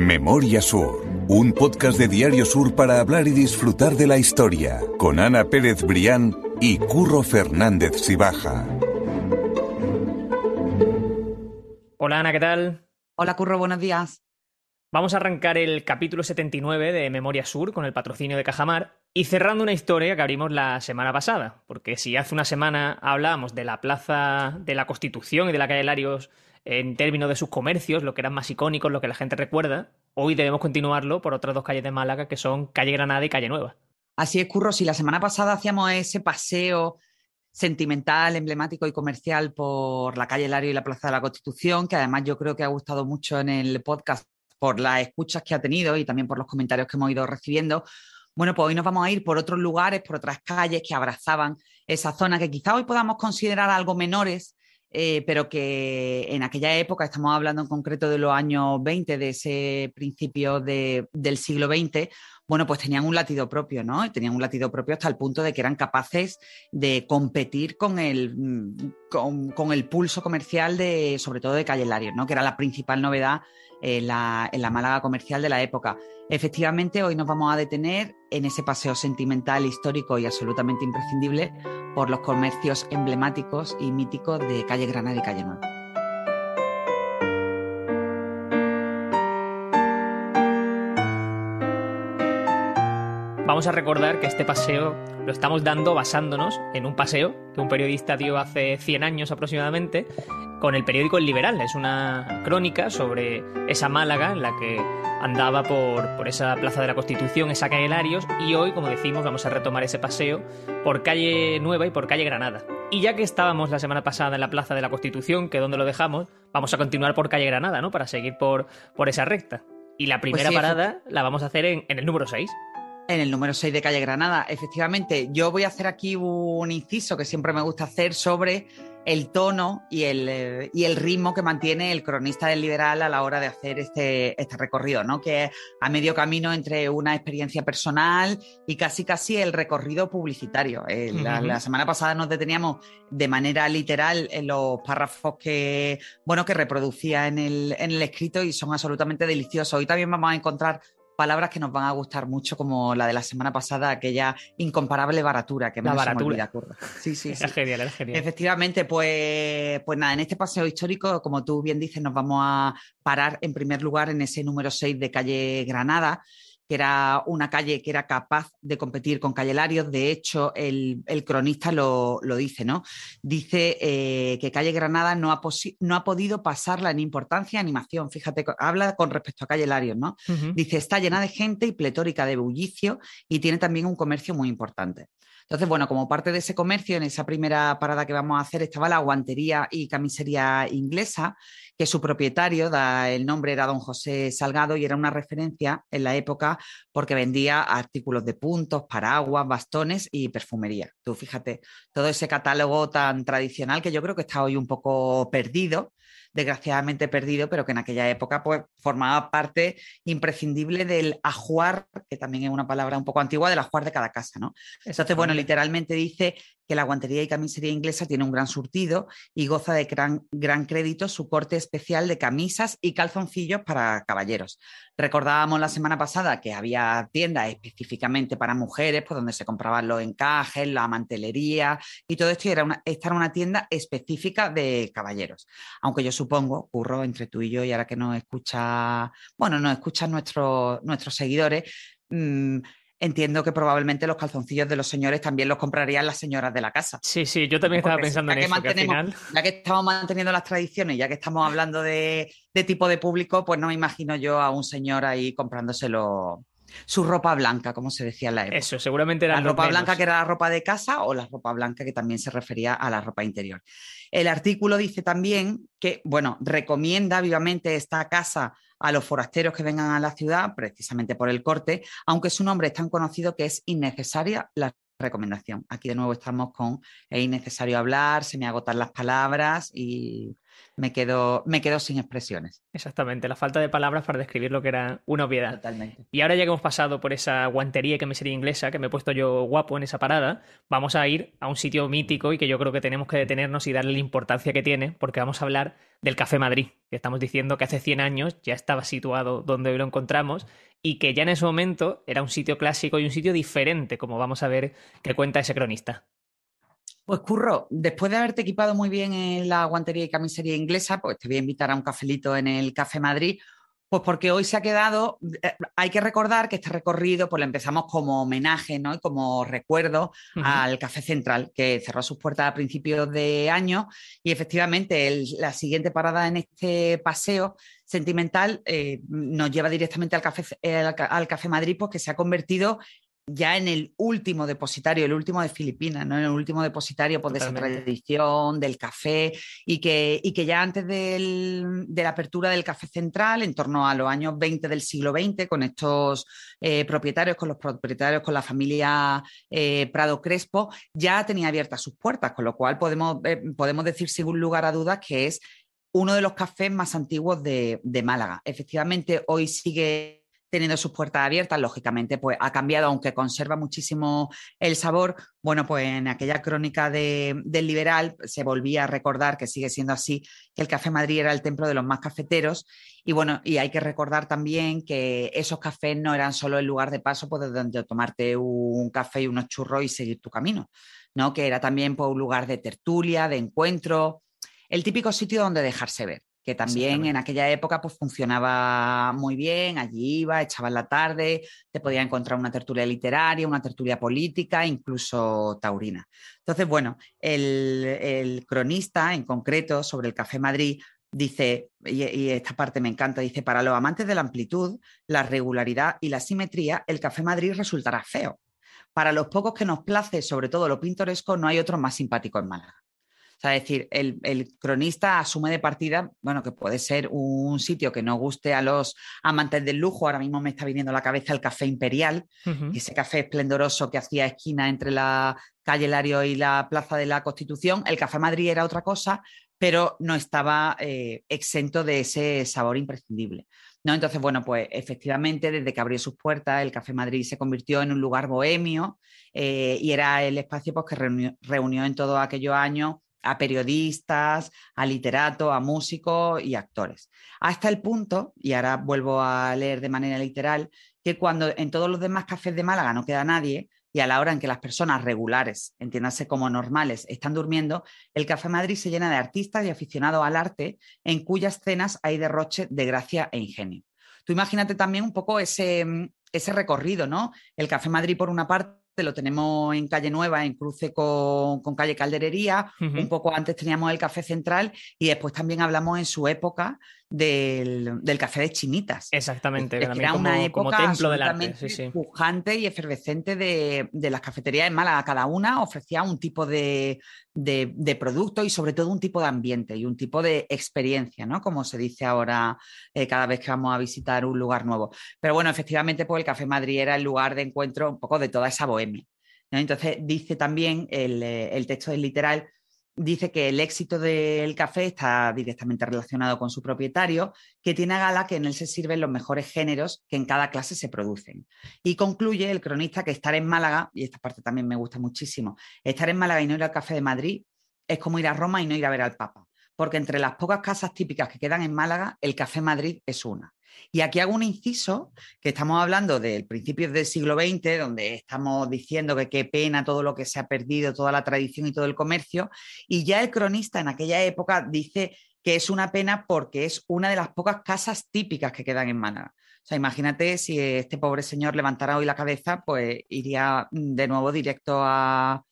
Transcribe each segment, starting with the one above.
Memoria Sur, un podcast de Diario Sur para hablar y disfrutar de la historia, con Ana Pérez Brián y Curro Fernández Sibaja. Hola Ana, ¿qué tal? Hola Curro, buenos días. Vamos a arrancar el capítulo 79 de Memoria Sur con el patrocinio de Cajamar y cerrando una historia que abrimos la semana pasada, porque si hace una semana hablábamos de la Plaza de la Constitución y de la calle Larios en términos de sus comercios, lo que eran más icónicos, lo que la gente recuerda, hoy debemos continuarlo por otras dos calles de Málaga que son Calle Granada y Calle Nueva. Así es, Curro, si la semana pasada hacíamos ese paseo sentimental, emblemático y comercial por la calle Lario y la Plaza de la Constitución, que además yo creo que ha gustado mucho en el podcast por las escuchas que ha tenido y también por los comentarios que hemos ido recibiendo. Bueno, pues hoy nos vamos a ir por otros lugares, por otras calles que abrazaban esa zona que quizá hoy podamos considerar algo menores, eh, pero que en aquella época, estamos hablando en concreto de los años 20, de ese principio del siglo XX, bueno, pues tenían un latido propio, ¿no? Tenían un latido propio hasta el punto de que eran capaces de competir con el, mm, con, el pulso comercial de, sobre todo de Calle Larios, ¿no? Que era la principal novedad en la, en la Málaga comercial de la época. Efectivamente, hoy nos vamos a detener en ese paseo sentimental, histórico y absolutamente imprescindible por los comercios emblemáticos y míticos de calle Granada y calle Nueva. Vamos a recordar que este paseo lo estamos dando basándonos en un paseo que un periodista dio hace 100 años aproximadamente con el periódico El Liberal. Es una crónica sobre esa Málaga en la que andaba por, esa Plaza de la Constitución, esa calle Larios, y hoy, como decimos, vamos a retomar ese paseo por calle Nueva y por calle Granada. Y ya que estábamos la semana pasada en la Plaza de la Constitución, que es donde lo dejamos, vamos a continuar por calle Granada, ¿no? Para seguir por, por esa recta. Y la pues primera parada la vamos a hacer en, en el número 6. En el número 6 de calle Granada, efectivamente. Yo voy a hacer aquí un inciso que siempre me gusta hacer sobre el tono y el, eh, y el, ritmo que mantiene el cronista del liberal a la hora de hacer este, este recorrido, ¿no? Que es a medio camino entre una experiencia personal y casi casi el recorrido publicitario. Eh, la, semana pasada nos deteníamos de manera literal en los párrafos que, bueno, que reproducía en el, en el escrito y son absolutamente deliciosos. Hoy también vamos a encontrar palabras que nos van a gustar mucho, como la de la semana pasada, aquella incomparable baratura que me la baratura. Sí, sí, sí. genial, era genial. Efectivamente, pues, pues nada, en este paseo histórico, como tú bien dices, nos vamos a parar en primer lugar en ese número 6 de calle Granada que era una calle que era capaz de competir con Calle Larios. De hecho, el, cronista lo, dice, ¿no? Dice eh, que Calle Granada no ha, no ha, podido pasarla en importancia y animación. Fíjate, habla con respecto a Calle Larios, ¿no? Dice, está llena de gente y pletórica de bullicio y tiene también un comercio muy importante. Entonces, bueno, como parte de ese comercio, en esa primera parada que vamos a hacer estaba la guantería y camisería inglesa, que su propietario, da, el nombre era don José Salgado y era una referencia en la época porque vendía artículos de puntos, paraguas, bastones y perfumería. Tú fíjate, todo ese catálogo tan tradicional que yo creo que está hoy un poco perdido desgraciadamente perdido, pero que en aquella época pues, formaba parte imprescindible del ajuar, que también es una palabra un poco antigua, del ajuar de cada casa. ¿no? Entonces, bueno, literalmente dice que la guantería y camisería inglesa tiene un gran surtido y goza de gran, gran crédito su corte especial de camisas y calzoncillos para caballeros. Recordábamos la semana pasada que había tiendas específicamente para mujeres, pues donde se compraban los encajes, la mantelería y todo esto, y era una, esta era una tienda específica de caballeros. Aunque yo supongo, curro entre tú y yo, y ahora que nos escucha, bueno, nos escuchan nuestros, nuestros seguidores, mmm, entiendo que probablemente los calzoncillos de los señores también los comprarían las señoras de la casa. Sí, sí, yo también estaba pensando en eso. Ya que estamos manteniendo las tradiciones, ya que estamos hablando de, tipo de público, pues no me imagino yo a un señor ahí comprándoselo su ropa blanca, como se decía en la época. Eso, seguramente era la ropa blanca que era la ropa de casa o la ropa blanca que también se refería a la ropa interior. El artículo dice también que, bueno, recomienda vivamente esta casa a los forasteros que vengan a la ciudad, precisamente por el corte, aunque su nombre es tan conocido que es innecesaria la recomendación. Aquí de nuevo estamos con es innecesario hablar, se me agotan las palabras y, me quedo, me quedo sin expresiones. Exactamente, la falta de palabras para describir lo que era una obviedad. Totalmente. Y ahora ya que hemos pasado por esa guantería que me sería inglesa, que me he puesto yo guapo en esa parada, vamos a ir a un sitio mítico y que yo creo que tenemos que detenernos y darle la importancia que tiene, porque vamos a hablar del Café Madrid, que estamos diciendo que hace 100 años ya estaba situado donde hoy lo encontramos y que ya en ese momento era un sitio clásico y un sitio diferente, como vamos a ver que cuenta ese cronista. Pues Curro, después de haberte equipado muy bien en la guantería y camisería inglesa, pues te voy a invitar a un cafelito en el Café Madrid, pues porque hoy se ha quedado, eh, hay que recordar que este recorrido pues lo empezamos como homenaje ¿no? y como recuerdo al Café Central, que cerró sus puertas a principios de año y efectivamente la siguiente parada en este paseo sentimental eh, nos lleva directamente al Café, al Café Madrid, pues que se ha convertido ya en el último depositario, el último de Filipinas, ¿no? En el último depositario pues, de esa tradición, del café, y que, y que ya antes de la apertura del café central, en torno a los años 20 del siglo XX, con estos eh, propietarios, con los propietarios, con la familia eh, Prado Crespo, ya tenía abiertas sus puertas, con lo cual podemos, eh, podemos decir sin lugar a dudas que es uno de los cafés más antiguos de, de Málaga. Efectivamente, hoy sigue teniendo sus puertas abiertas, lógicamente, pues ha cambiado, aunque conserva muchísimo el sabor. Bueno, pues en aquella crónica del liberal se volvía a recordar que sigue siendo así, que el Café Madrid era el templo de los más cafeteros. Y bueno, y hay que recordar también que esos cafés no eran solo el lugar de paso pues, donde tomarte un café y unos churros y seguir tu camino, ¿no? Que era también pues, un lugar de tertulia, de encuentro, el típico sitio donde dejarse ver que también en aquella época pues funcionaba muy bien, allí iba, echaba la tarde, te podía encontrar una tertulia literaria, una tertulia política, incluso taurina. Entonces, bueno, el, cronista en concreto sobre el Café Madrid dice, y, y, esta parte me encanta, dice, para los amantes de la amplitud, la regularidad y la simetría, el Café Madrid resultará feo. Para los pocos que nos place, sobre todo lo pintoresco, no hay otro más simpático en Málaga. O sea, es decir, el, cronista asume de partida, bueno, que puede ser un sitio que no guste a los amantes del lujo. Ahora mismo me está viniendo a la cabeza el Café Imperial, ese café esplendoroso que hacía esquina entre la calle Lario y la Plaza de la Constitución. El Café Madrid era otra cosa, pero no estaba eh, exento de ese sabor imprescindible. ¿no? Entonces, bueno, pues efectivamente, desde que abrió sus puertas, el Café Madrid se convirtió en un lugar bohemio eh, y era el espacio pues, que reunió, reunió en todos aquellos años a periodistas, a literatos, a músicos y actores. Hasta el punto, y ahora vuelvo a leer de manera literal, que cuando en todos los demás cafés de Málaga no queda nadie, y a la hora en que las personas regulares, entiéndase como normales, están durmiendo, el Café Madrid se llena de artistas y aficionados al arte, en cuyas cenas hay derroche de gracia e ingenio. Tú imagínate también un poco ese, ese recorrido, ¿no? El Café Madrid, por una parte, lo tenemos en calle Nueva, en cruce con, calle Calderería, un poco antes teníamos el Café Central y después también hablamos en su época del, café de chinitas. Exactamente, era una época templo pujante y efervescente de, las cafeterías en Málaga. Cada una ofrecía un tipo de, producto y sobre todo un tipo de ambiente y un tipo de experiencia, ¿no? Como se dice ahora eh, cada vez que vamos a visitar un lugar nuevo. Pero bueno, efectivamente, pues el Café Madrid era el lugar de encuentro un poco de toda esa bohemia. Entonces dice también el, eh, el texto del literal dice que el éxito del café está directamente relacionado con su propietario, que tiene a gala que en él se sirven los mejores géneros que en cada clase se producen. Y concluye el cronista que estar en Málaga, y esta parte también me gusta muchísimo, estar en Málaga y no ir al Café de Madrid es como ir a Roma y no ir a ver al Papa, porque entre las pocas casas típicas que quedan en Málaga, el Café Madrid es una. Y aquí hago un inciso, que estamos hablando del principio del siglo XX, donde estamos diciendo que qué pena todo lo que se ha perdido, toda la tradición y todo el comercio, y ya el cronista en aquella época dice que es una pena porque es una de las pocas casas típicas que quedan en Málaga. O sea, imagínate si este pobre señor levantara hoy la cabeza, pues iría de nuevo directo al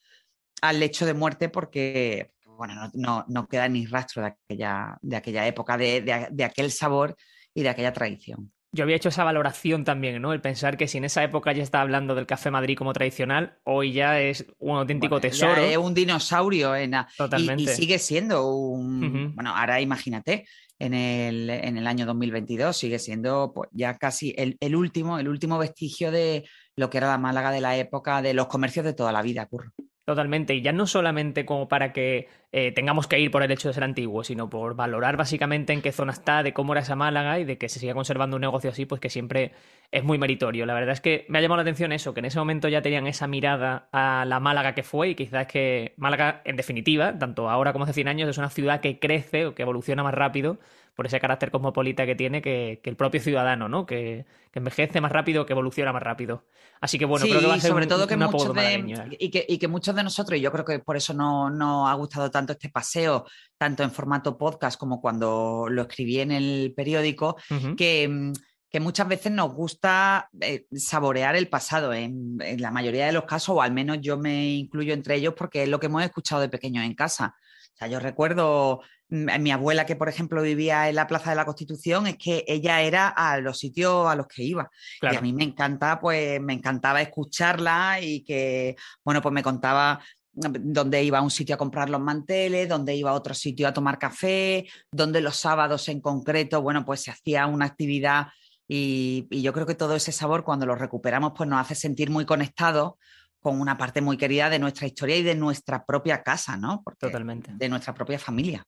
lecho de muerte porque bueno, no, queda ni rastro de aquella, de aquella época, de aquel sabor y de aquella tradición. Yo había hecho esa valoración también, ¿no? El pensar que si en esa época ya está hablando del Café Madrid como tradicional, hoy ya es un auténtico tesoro. es un dinosaurio en Totalmente. Y, sigue siendo un... Bueno, ahora imagínate, en el, en el, año 2022 sigue siendo pues, ya casi el, el, último, el último vestigio de lo que era la Málaga de la época de los comercios de toda la vida, curro. Totalmente, y ya no solamente como para que eh, tengamos que ir por el hecho de ser antiguo, sino por valorar básicamente en qué zona está, de cómo era esa Málaga y de que se siga conservando un negocio así, pues que siempre es muy meritorio. La verdad es que me ha llamado la atención eso, que en ese momento ya tenían esa mirada a la Málaga que fue y quizás que Málaga, en definitiva, tanto ahora como hace 100 años, es una ciudad que crece o que evoluciona más rápido por ese carácter cosmopolita que tiene que, el propio ciudadano, ¿no? Que, envejece más rápido, que evoluciona más rápido. Así que bueno, creo que va a ser sobre todo que muchos de, y, que, y que muchos de nosotros, y yo creo que por eso no, no ha gustado tanto este paseo, tanto en formato podcast como cuando lo escribí en el periódico, que que muchas veces nos gusta eh, saborear el pasado, en, la mayoría de los casos, o al menos yo me incluyo entre ellos porque es lo que hemos escuchado de pequeños en casa. O sea, yo recuerdo Mm, mi abuela que, por ejemplo, vivía en la Plaza de la Constitución, es que ella era a los sitios a los que iba. Y a mí me encanta, pues me encantaba escucharla y que, bueno, pues me contaba mm, dónde iba a un sitio a comprar los manteles, dónde iba a otro sitio a tomar café, dónde los sábados en concreto, bueno, pues se hacía una actividad y, y yo creo que todo ese sabor cuando lo recuperamos pues nos hace sentir muy conectados con una parte muy querida de nuestra historia y de nuestra propia casa, ¿no? Totalmente. De nuestra propia familia.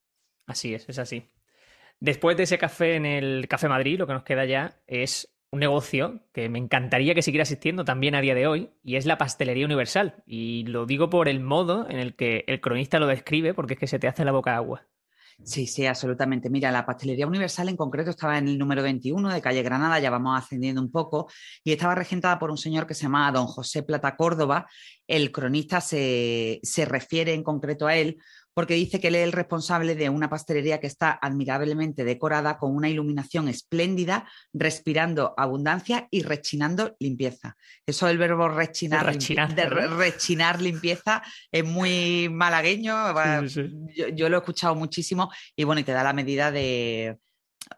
Así es, es así. Después de ese café en el Café Madrid, lo que nos queda ya es un negocio que me encantaría que siguiera existiendo también a día de hoy, y es la pastelería universal. Y lo digo por el modo en el que el cronista lo describe, porque es que se te hace la boca agua. Sí, sí, absolutamente. Mira, la pastelería universal en concreto estaba en el número 21 de calle Granada, ya vamos ascendiendo un poco, y estaba regentada por un señor que se llamaba don José Plata Córdoba. El cronista se, se refiere en concreto a él porque dice que él es el responsable de una pastelería que está admirablemente decorada con una iluminación espléndida, respirando abundancia y rechinando limpieza. Eso del verbo rechinar, rechinar, limpieza es muy malagueño. Yo, lo he escuchado muchísimo y bueno, y te da la medida de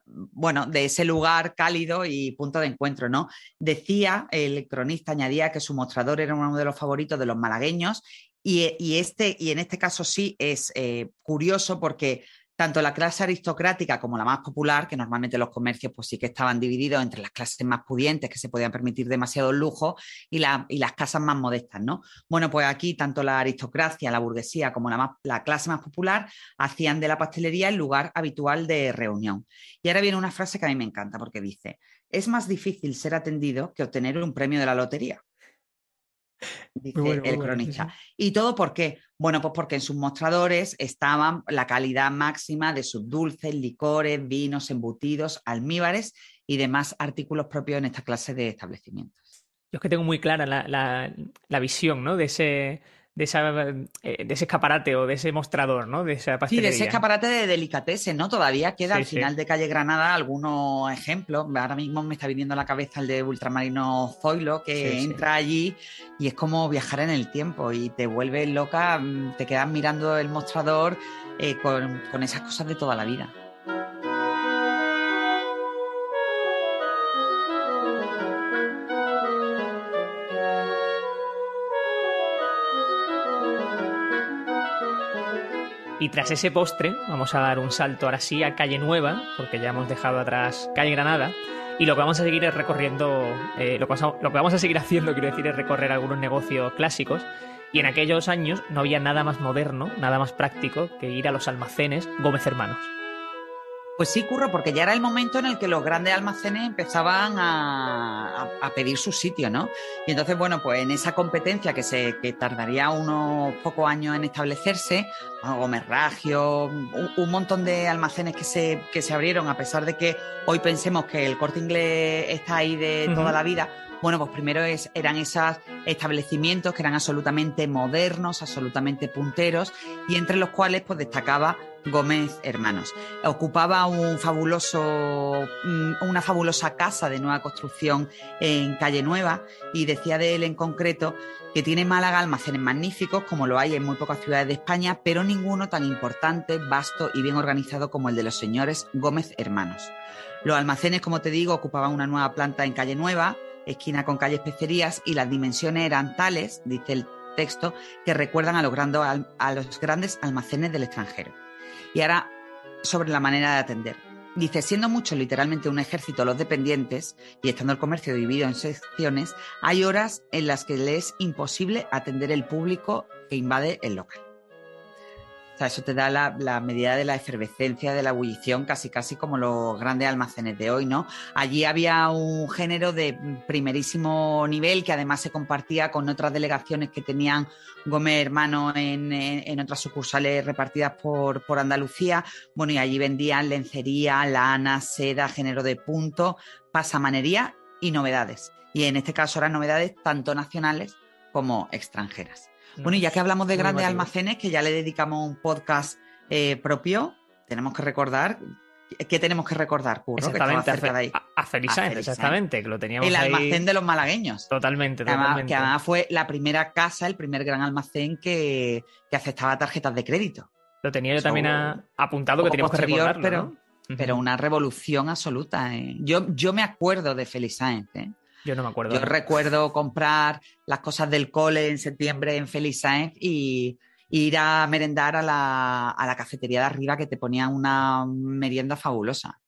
bueno, de ese lugar cálido y punto de encuentro, ¿no? Decía, el cronista añadía que su mostrador era uno de los favoritos de los malagueños y, este, y en este caso sí es eh, curioso porque tanto la clase aristocrática como la más popular, que normalmente los comercios pues sí que estaban divididos entre las clases más pudientes que se podían permitir demasiado lujo y, y las casas más modestas, ¿no? Bueno, pues aquí tanto la aristocracia, la burguesía como la, la clase más popular hacían de la pastelería el lugar habitual de reunión. Y ahora viene una frase que a mí me encanta porque dice, es más difícil ser atendido que obtener un premio de la lotería dice el cronista. ¿Y todo por qué? Bueno, pues porque en sus mostradores estaban la calidad máxima de sus dulces, licores, vinos, embutidos, almíbares y demás artículos propios en esta clase de establecimientos. Yo es que tengo muy clara la, la visión ¿no? de ese de, esa, eh, de ese escaparate o de ese mostrador, ¿no? De esa pastelería. Sí, de ese escaparate de delicatessen, ¿no? Todavía queda al final de calle Granada algunos ejemplos. Ahora mismo me está viniendo a la cabeza el de Ultramarino Zoilo, que entra allí y es como viajar en el tiempo y te vuelves loca, mm, te quedas mirando el mostrador eh, con, con esas cosas de toda la vida. Y tras ese postre, vamos a dar un salto ahora sí a Calle Nueva, porque ya hemos dejado atrás Calle Granada. Y lo que vamos a seguir es recorriendo, eh, lo, que vamos a, seguir haciendo, quiero decir, es recorrer algunos negocios clásicos. Y en aquellos años no había nada más moderno, nada más práctico que ir a los almacenes Gómez Hermanos. Pues sí, curro, porque ya era el momento en el que los grandes almacenes empezaban a, pedir su sitio, ¿no? Y entonces, bueno, pues en esa competencia que, se, tardaría unos pocos años en establecerse, Gómez Ragio, un, montón de almacenes que se, que se abrieron, a pesar de que hoy pensemos que el corte inglés está ahí de toda la vida, bueno, pues primero eran esos establecimientos que eran absolutamente modernos, absolutamente punteros, y entre los cuales pues destacaba Gómez Hermanos. Ocupaba un fabuloso, mm, una fabulosa casa de nueva construcción en Calle Nueva y decía de él en concreto que tiene Málaga almacenes magníficos como lo hay en muy pocas ciudades de España, pero ninguno tan importante, vasto y bien organizado como el de los señores Gómez Hermanos. Los almacenes, como te digo, ocupaban una nueva planta en Calle Nueva, esquina con calle Especerías, y las dimensiones eran tales, dice el texto, que recuerdan a los, a los grandes almacenes del extranjero. Y ahora, sobre la manera de atender. Dice, siendo mucho literalmente un ejército los dependientes y estando el comercio dividido en secciones, hay horas en las que le es imposible atender el público que invade el local. O sea, eso te da la, medida de la efervescencia, de la ebullición, casi casi como los grandes almacenes de hoy, ¿no? Allí había un género de primerísimo nivel que además se compartía con otras delegaciones que tenían Gómez Hermano en, otras sucursales repartidas por, por Andalucía. Bueno, y allí vendían lencería, lana, seda, género de punto, pasamanería y novedades. Y en este caso eran novedades tanto nacionales como extranjeras. Bueno, y ya que hablamos de grandes almacenes, que ya le dedicamos un podcast eh, propio, tenemos que recordar ¿Qué tenemos que recordar, Curro? Exactamente, a, exactamente, que lo teníamos El almacén de los malagueños. Totalmente, totalmente. que además fue la primera casa, el primer gran almacén que, aceptaba tarjetas de crédito. Lo tenía yo también apuntado que teníamos que recordarlo, pero, pero una revolución absoluta. ¿eh? Yo, yo me acuerdo de Sáenz, ¿eh? Yo no me acuerdo. Yo recuerdo comprar las cosas del cole en septiembre en Félix Sáenz y ir a merendar a la, a la cafetería de arriba que te ponían una merienda fabulosa.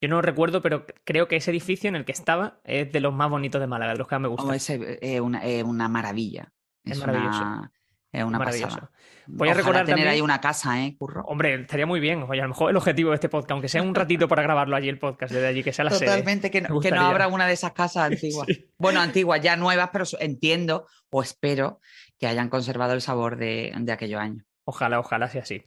Yo no recuerdo, pero creo que ese edificio en el que estaba es de los más bonitos de Málaga, de los que más me gustan. es, una, maravilla. Es, maravilloso. Es una pasada. Voy a recordar tener ahí una casa, ¿eh, Curro? Hombre, estaría muy bien. Oye, a lo mejor el objetivo de este podcast, aunque sea un ratito para grabarlo allí el podcast, desde allí, que sea la Totalmente, que, no, que no abra una de esas casas antiguas. Bueno, antiguas, ya nuevas, pero entiendo o espero que hayan conservado el sabor de, de aquellos años. Ojalá, ojalá sea así.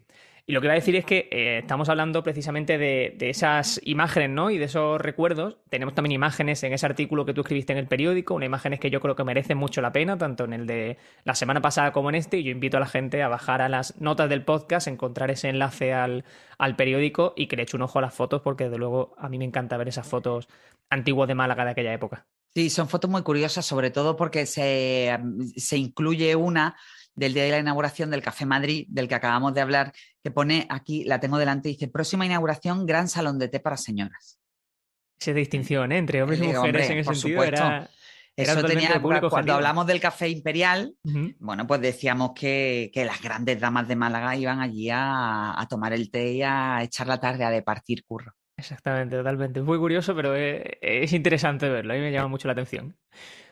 Y lo que iba a decir es que eh, estamos hablando precisamente de, esas imágenes, ¿no? Y de esos recuerdos. Tenemos también imágenes en ese artículo que tú escribiste en el periódico, unas imágenes que yo creo que merecen mucho la pena, tanto en el de la semana pasada como en este. Y yo invito a la gente a bajar a las notas del podcast, encontrar ese enlace al, periódico y que le eche un ojo a las fotos, porque desde luego a mí me encanta ver esas fotos antiguas de Málaga de aquella época. Sí, son fotos muy curiosas, sobre todo porque se, se incluye una del día de la inauguración del Café Madrid, del que acabamos de hablar, que pone aquí, la tengo delante, dice, próxima inauguración, gran salón de té para señoras. Esa distinción ¿eh? entre hombres y mujeres en ese sentido era... Eso tenía, cuando hablamos del café imperial, bueno, pues decíamos que, las grandes damas de Málaga iban allí a, tomar el té y a echar la tarde a departir curro. Exactamente, totalmente. Es muy curioso, pero es, es interesante verlo. A mí me llama mucho la atención.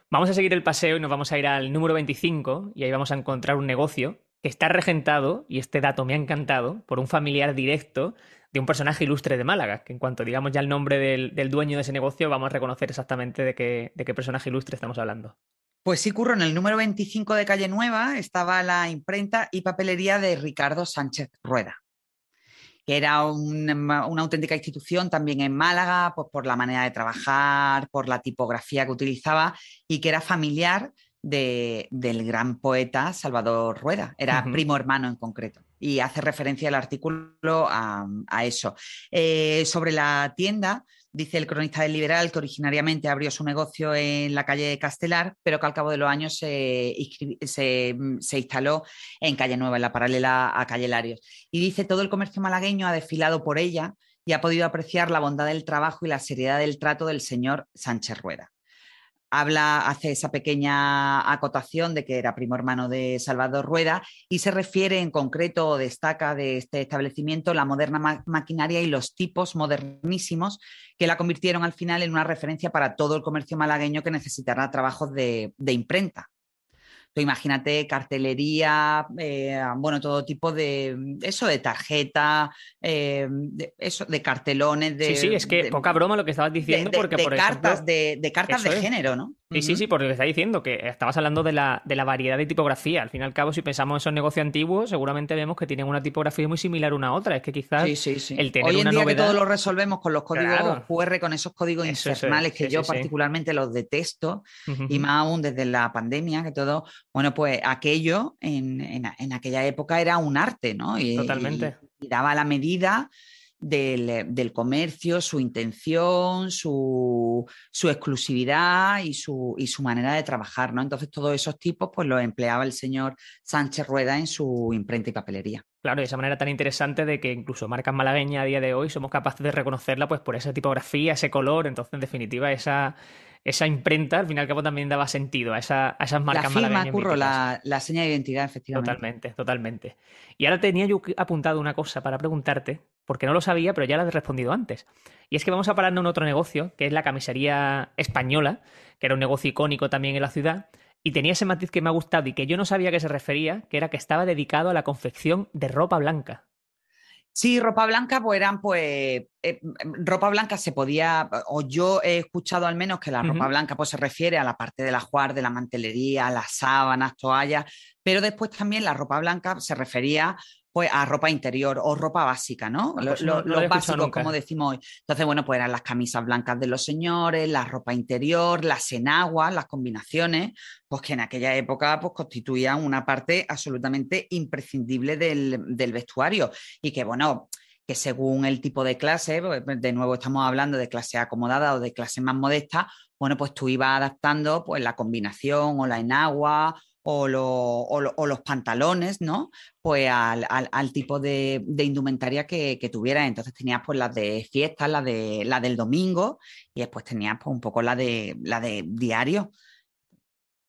Vamos a seguir el paseo y nos vamos a ir al número 25 y ahí vamos a encontrar un negocio que está regentado, y este dato me ha encantado, por un familiar directo de un personaje ilustre de Málaga, que en cuanto digamos ya el nombre del, dueño de ese negocio vamos a reconocer exactamente de qué, de qué personaje ilustre estamos hablando. Pues sí, Curro, en el número 25 de Calle Nueva estaba la imprenta y papelería de Ricardo Sánchez Rueda que era una, auténtica institución también en Málaga, pues por la manera de trabajar, por la tipografía que utilizaba y que era familiar del gran poeta Salvador Rueda, era primo hermano en concreto. Y hace referencia el artículo a, eso. Eh, sobre la tienda, Dice el cronista del Liberal que originariamente abrió su negocio en la calle Castelar, pero que al cabo de los años se, instaló en Calle Nueva, en la paralela a Calle Larios. Y dice, todo el comercio malagueño ha desfilado por ella y ha podido apreciar la bondad del trabajo y la seriedad del trato del señor Sánchez Rueda habla, hace esa pequeña acotación de que era primo hermano de Salvador Rueda y se refiere en concreto o destaca de este establecimiento la moderna maquinaria y los tipos modernísimos que la convirtieron al final en una referencia para todo el comercio malagueño que necesitará trabajos de imprenta imagínate cartelería, eh, bueno, todo tipo de eso, de tarjeta, eh, de, eso, de cartelones, de. Sí, sí, es que poca broma lo que estabas diciendo, porque de por cartas, de, cartas de género, ¿no? Sí, sí, sí, porque lo que está diciendo, que estabas hablando de la, de la variedad de tipografía. Al fin y al cabo, si pensamos en esos negocios antiguos, seguramente vemos que tienen una tipografía muy similar una a otra. Es que quizás el tener Hoy en día que todo lo resolvemos con los códigos QR, con esos códigos infernales que yo particularmente los detesto, y más aún desde la pandemia, que todo, bueno, pues aquello en, en, aquella época era un arte, ¿no? Y, Totalmente. y daba la medida del, comercio, su intención, su, exclusividad y su, y su, manera de trabajar, ¿no? Entonces, todos esos tipos, pues los empleaba el señor Sánchez Rueda en su imprenta y papelería. Claro, de esa manera tan interesante de que incluso marcas malagueñas a día de hoy somos capaces de reconocerla pues por esa tipografía, ese color, entonces en definitiva esa, esa imprenta al fin y al cabo también daba sentido a, esa, a esas marcas la firma, Curro, la, la, seña de identidad, efectivamente. Totalmente, totalmente. Y ahora tenía yo apuntado una cosa para preguntarte, porque no lo sabía, pero ya la he respondido antes. Y es que vamos a pararnos en otro negocio, que es la camisería española, que era un negocio icónico también en la ciudad, Y tenía ese matiz que me ha gustado y que yo no sabía que se refería, que era que estaba dedicado a la confección de ropa blanca. Sí, ropa blanca, pues eran, pues, eh, ropa blanca se podía, o yo he escuchado al menos que la ropa blanca, pues se refiere a la parte del ajuar, de la mantelería, las sábanas, toallas, pero después también la ropa blanca se refería pues a ropa interior o ropa básica, ¿no? Ah, pues los básicos, como decimos hoy. Entonces, bueno, pues eran las camisas blancas de los señores, la ropa interior, las enaguas, las combinaciones, pues que en aquella época pues, constituían una parte absolutamente imprescindible del, del vestuario y que, bueno, que según el tipo de clase, pues, de nuevo estamos hablando de clase acomodada o de clase más modesta, bueno, pues tú ibas adaptando pues la combinación o la enagua o, los pantalones, ¿no? Pues al, tipo de, indumentaria que, que tuvieras. Entonces tenías pues las de fiestas, la, de, la del domingo y después tenías pues un poco la de, la de diario.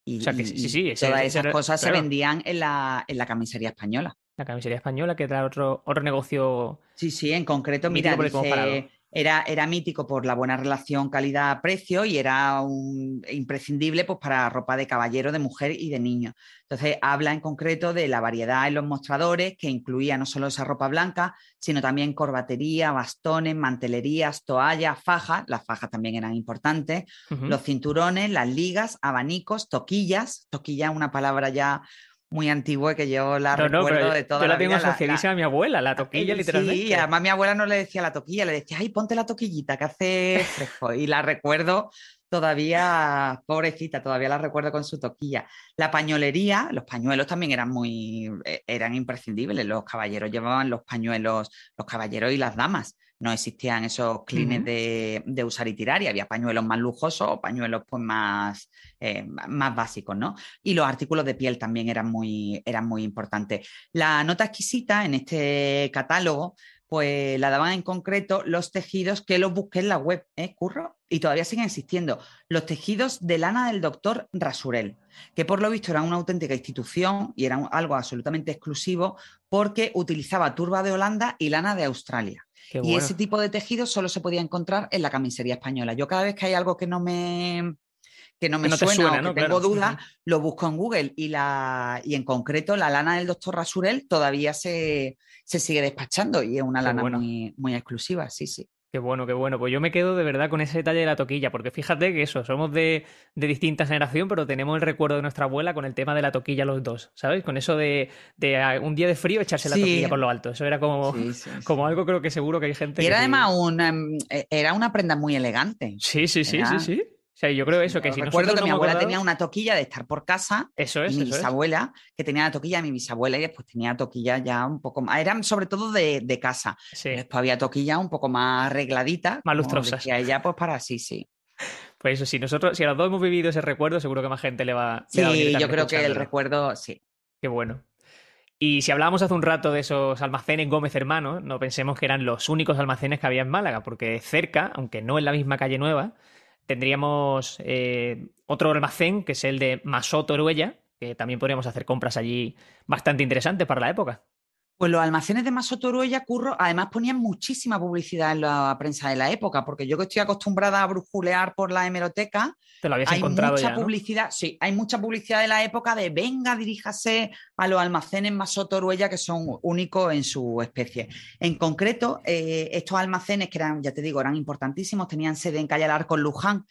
Y, sí, sí, todas esas cosas se vendían en la, en la camisería española. La camisería española, que era otro, otro negocio. Sí, sí, en concreto, mira, dice, era, era mítico por la buena relación calidad-precio y era un, imprescindible pues, para ropa de caballero, de mujer y de niño. Entonces, habla en concreto de la variedad en los mostradores, que incluía no solo esa ropa blanca, sino también corbatería, bastones, mantelerías, toallas, fajas, las fajas también eran importantes, los cinturones, las ligas, abanicos, toquillas, toquilla una palabra ya muy antigua que yo la recuerdo de toda yo la, tengo vida, a mi abuela, la toquilla, literalmente. Sí, además mi abuela no le decía la toquilla, le decía, ay, ponte la toquillita que hace fresco. y la recuerdo todavía, pobrecita, todavía la recuerdo con su toquilla. La pañolería, los pañuelos también eran muy, eh, eran imprescindibles. Los caballeros llevaban los pañuelos, los caballeros y las damas no existían esos clines de, usar y tirar y había pañuelos más lujosos o pañuelos pues más, eh, más básicos, ¿no? Y los artículos de piel también eran muy, eran muy importantes. La nota exquisita en este catálogo pues la daban en concreto los tejidos que los busqué en la web, ¿eh, Curro? Y todavía siguen existiendo. Los tejidos de lana del doctor Rasurel, que por lo visto era una auténtica institución y era algo absolutamente exclusivo porque utilizaba turba de Holanda y lana de Australia y ese tipo de tejido solo se podía encontrar en la camisería española. Yo cada vez que hay algo que no me que no me suena, o que tengo dudas, lo busco en Google y, la, y en concreto la lana del doctor Rasurel todavía se, sigue despachando y es una lana muy, muy exclusiva, sí, sí. Qué bueno, qué bueno. Pues yo me quedo de verdad con ese detalle de la toquilla, porque fíjate que eso, somos de, de distinta generación, pero tenemos el recuerdo de nuestra abuela con el tema de la toquilla los dos, ¿sabes? Con eso de, de un día de frío echarse la toquilla por lo alto. Eso era como, como algo creo que seguro que hay gente. Y era además una, eh, era una prenda muy elegante. Sí, sí, sí, sí, sí. O sea, yo creo eso, que si Recuerdo que mi abuela tenía una toquilla de estar por casa. Eso es. Y mi bisabuela, que tenía la toquilla, mi bisabuela, y después tenía toquilla ya un poco más. Eran sobre todo de, casa. Sí. Después había toquilla un poco más arregladita. Más lustrosas. Y ella, pues para sí, sí. Pues eso, si nosotros, si a los dos hemos vivido ese recuerdo, seguro que más gente le va, sí, yo creo que el recuerdo, sí. Qué bueno. Y si hablábamos hace un rato de esos almacenes Gómez Hermanos, no pensemos que eran los únicos almacenes que había en Málaga, porque cerca, aunque no en la misma calle nueva, tendríamos eh, otro almacén, que es el de Masoto Oruella, que también podríamos hacer compras allí bastante interesantes para la época. Pues los almacenes de Masotoruella, Curro, además ponían muchísima publicidad en la prensa de la época, porque yo que estoy acostumbrada a brujulear por la hemeroteca, Te lo habías hay mucha publicidad, sí, hay mucha publicidad de la época de venga, diríjase a los almacenes Masotoruella que son únicos en su especie. En concreto, eh, estos almacenes que eran, ya te digo, eran importantísimos, tenían sede en Calle Alarco, en Luján,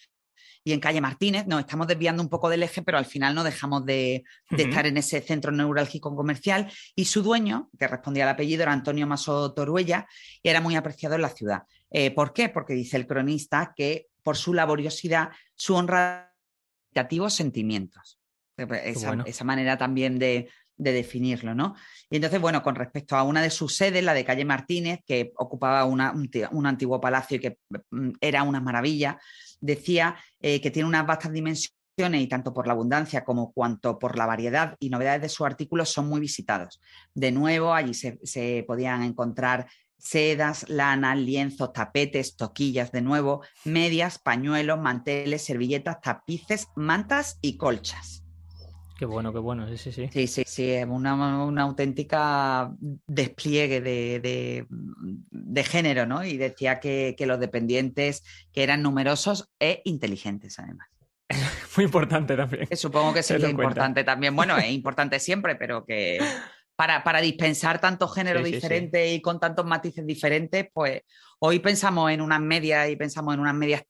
y en calle Martínez. Nos estamos desviando un poco del eje, pero al final no dejamos de, estar en ese centro neurálgico comercial. Y su dueño, que respondía al apellido, era Antonio Maso Toruella y era muy apreciado en la ciudad. Eh, ¿Por qué? Porque dice el cronista que por su laboriosidad, su honra sentimientos. Esa, manera también de, definirlo, ¿no? Y entonces, bueno, con respecto a una de sus sedes, la de calle Martínez, que ocupaba un, un, antiguo palacio y que mm, era una maravilla, decía eh, que tiene unas vastas dimensiones y tanto por la abundancia como cuanto por la variedad y novedades de sus artículos son muy visitados. De nuevo, allí se, podían encontrar sedas, lanas, lienzos, tapetes, toquillas de nuevo, medias, pañuelos, manteles, servilletas, tapices, mantas y colchas. Qué bueno, qué bueno, sí, sí, sí. Sí, sí, sí, es una, auténtica despliegue de, género, ¿no? Y decía que, los dependientes que eran numerosos e inteligentes, además. Muy importante también. supongo que sería importante también. Bueno, es importante siempre, pero que para, para dispensar tantos géneros diferentes y con tantos matices diferentes, pues hoy pensamos en unas medias y pensamos en unas medias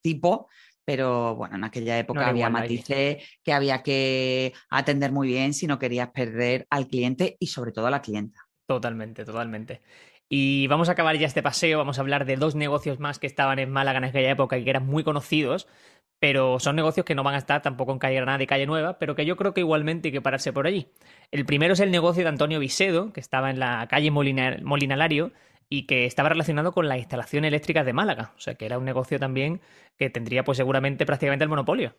tipo, pero bueno, en aquella época había matices que había que atender muy bien si no querías perder al cliente y sobre todo a la clienta. Totalmente, totalmente. Y vamos a acabar ya este paseo, vamos a hablar de dos negocios más que estaban en Málaga en aquella época y que eran muy conocidos, pero son negocios que no van a estar tampoco en Calle Granada y Calle Nueva, pero que yo creo que igualmente hay que pararse por allí. El primero es el negocio de Antonio Visedo, que estaba en la calle Molinalario y que estaba relacionado con la instalación eléctrica de Málaga, o sea que era un negocio también que tendría pues seguramente prácticamente el monopolio.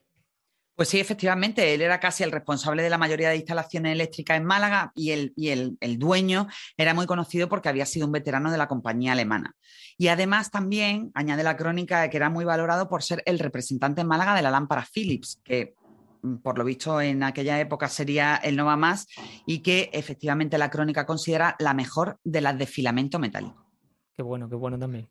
Pues sí, efectivamente, él era casi el responsable de la mayoría de instalaciones eléctricas en Málaga y, el, y el, dueño era muy conocido porque había sido un veterano de la compañía alemana. Y además también, añade la crónica, que era muy valorado por ser el representante en Málaga de la lámpara Philips, que por lo visto en aquella época sería el Nova Más y que efectivamente la crónica considera la mejor de las de filamento metálico. Qué bueno, qué bueno también.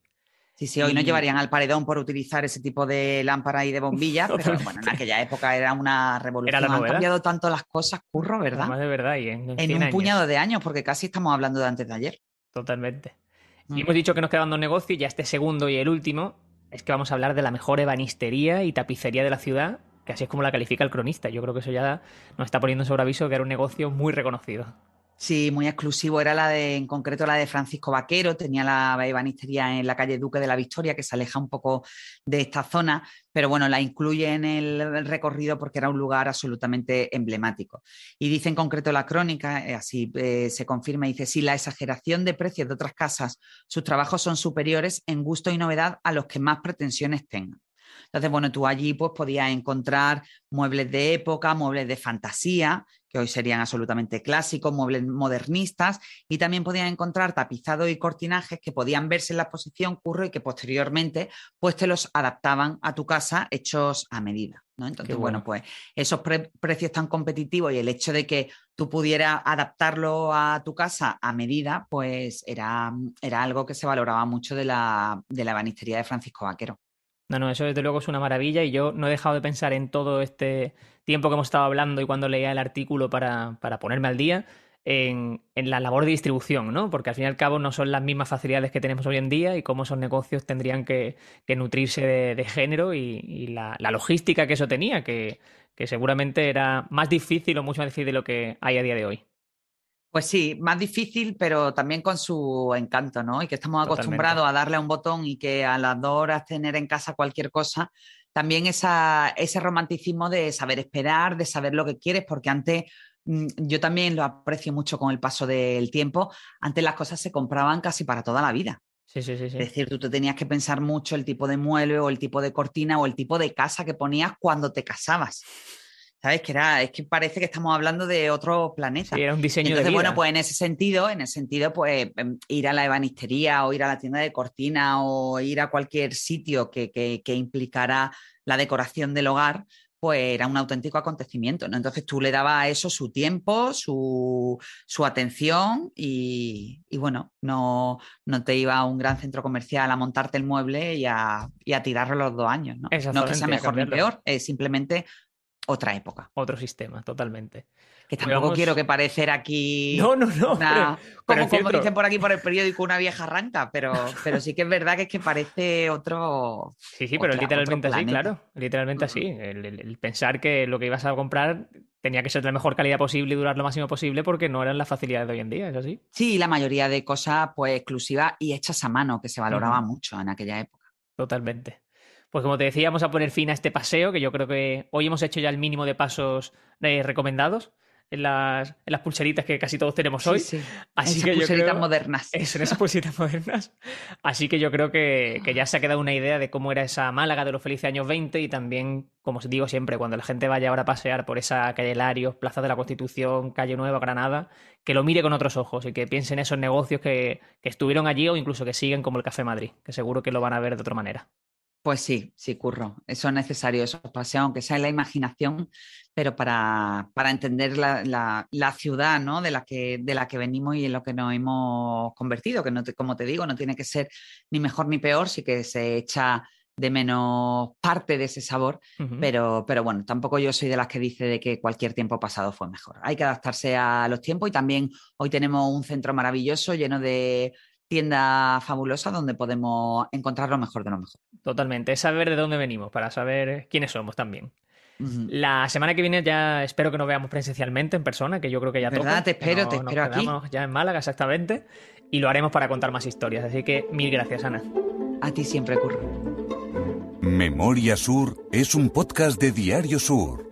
Sí, sí, hoy no llevarían al paredón por utilizar ese tipo de lámpara y de bombillas, pero bueno, en aquella época era una revolución. Han cambiado tanto las cosas, curro, ¿verdad? Más de verdad. Y en, un puñado de años, porque casi estamos hablando de antes de ayer. Totalmente. Y mm. hemos dicho que nos quedan dos negocios, ya este segundo y el último es que vamos a hablar de la mejor ebanistería y tapicería de la ciudad, que así es como la califica el cronista. Yo creo que eso ya nos está poniendo sobre aviso que era un negocio muy reconocido. Sí, muy exclusivo. Era la de, en concreto, la de Francisco Vaquero. Tenía la ebanistería en la calle Duque de la Victoria, que se aleja un poco de esta zona, pero bueno, la incluye en el recorrido porque era un lugar absolutamente emblemático. Y dice en concreto la crónica, eh, así eh, se confirma, dice, si la exageración de precios de otras casas, sus trabajos son superiores en gusto y novedad a los que más pretensiones tengan. Entonces, bueno, tú allí pues podías encontrar muebles de época, muebles de fantasía, que hoy serían absolutamente clásicos, muebles modernistas, y también podías encontrar tapizados y cortinajes que podían verse en la exposición curro y que posteriormente pues te los adaptaban a tu casa hechos a medida. ¿no? Entonces, bueno. pues esos precios tan competitivos y el hecho de que tú pudieras adaptarlo a tu casa a medida, pues era, era algo que se valoraba mucho de la, de la ebanistería de Francisco Vaquero. No, no, eso desde luego es una maravilla y yo no he dejado de pensar en todo este tiempo que hemos estado hablando y cuando leía el artículo para, ponerme al día, en, la labor de distribución, ¿no? Porque al fin y al cabo no son las mismas facilidades que tenemos hoy en día y cómo esos negocios tendrían que, nutrirse de, género y, la, logística que eso tenía, que, que seguramente era más difícil o mucho más difícil de lo que hay a día de hoy. Pues sí, más difícil, pero también con su encanto, ¿no? Y que estamos acostumbrados a darle a un botón y que a las dos horas tener en casa cualquier cosa, también esa, ese romanticismo de saber esperar, de saber lo que quieres, porque antes mm, yo también lo aprecio mucho con el paso del tiempo, antes las cosas se compraban casi para toda la vida. Sí, sí, sí, Es decir, tú te tenías que pensar mucho el tipo de mueble o el tipo de cortina o el tipo de casa que ponías cuando te casabas. ¿Sabes? Que era, es que parece que estamos hablando de otro planeta. Sí, era un diseño Entonces, de bueno, pues en ese sentido, en ese sentido, pues em, ir a la ebanistería o ir a la tienda de cortina o ir a cualquier sitio que, que, implicara la decoración del hogar, pues era un auténtico acontecimiento, ¿no? Entonces tú le dabas a eso su tiempo, su, su atención y, y, bueno, no, no te iba a un gran centro comercial a montarte el mueble y a, y a tirarlo los dos años, ¿no? No que sea mejor ni peor, es simplemente otra época. Otro sistema, totalmente. Que tampoco quiero que parecer aquí. No, no, no. como, dicen por aquí por el periódico, una vieja arranca, pero, pero sí que es verdad que es que parece otro. Sí, sí, pero literalmente así, claro. Literalmente así. El, pensar que lo que ibas a comprar tenía que ser de la mejor calidad posible y durar lo máximo posible porque no eran las facilidades de hoy en día, ¿es así? Sí, la mayoría de cosas pues exclusivas y hechas a mano, que se valoraba mucho en aquella época. Totalmente. Pues como te decía, vamos a poner fin a este paseo, que yo creo que hoy hemos hecho ya el mínimo de pasos eh, recomendados en las, en las, pulseritas que casi todos tenemos hoy. Sí, Así esas que pulseritas modernas. Eso, en esas pulseritas modernas. Así que yo creo que, que, ya se ha quedado una idea de cómo era esa Málaga de los felices años 20 y también, como os digo siempre, cuando la gente vaya ahora a pasear por esa calle Larios, Plaza de la Constitución, Calle Nueva, Granada, que lo mire con otros ojos y que piense en esos negocios que, que estuvieron allí o incluso que siguen como el Café Madrid, que seguro que lo van a ver de otra manera. Pues sí, sí, curro. Eso es necesario, esos paseos, aunque sea en la imaginación, pero para, entender la, ciudad ¿no? de, la que, de la que venimos y en lo que nos hemos convertido, que no como te digo, no tiene que ser ni mejor ni peor, sí que se echa de menos parte de ese sabor, pero, pero bueno, tampoco yo soy de las que dice de que cualquier tiempo pasado fue mejor. Hay que adaptarse a los tiempos y también hoy tenemos un centro maravilloso lleno de tiendas fabulosas donde podemos encontrar lo mejor de lo mejor. Totalmente. Es saber de dónde venimos, para saber quiénes somos también. La semana que viene ya espero que nos veamos presencialmente en persona, que yo creo que ya ¿Verdad? toca. Te espero, no- te nos espero aquí. quedamos Ya en Málaga, exactamente. Y lo haremos para contar más historias. Así que mil gracias, Ana. A ti siempre, Curro. Memoria Sur es un podcast de Diario Sur.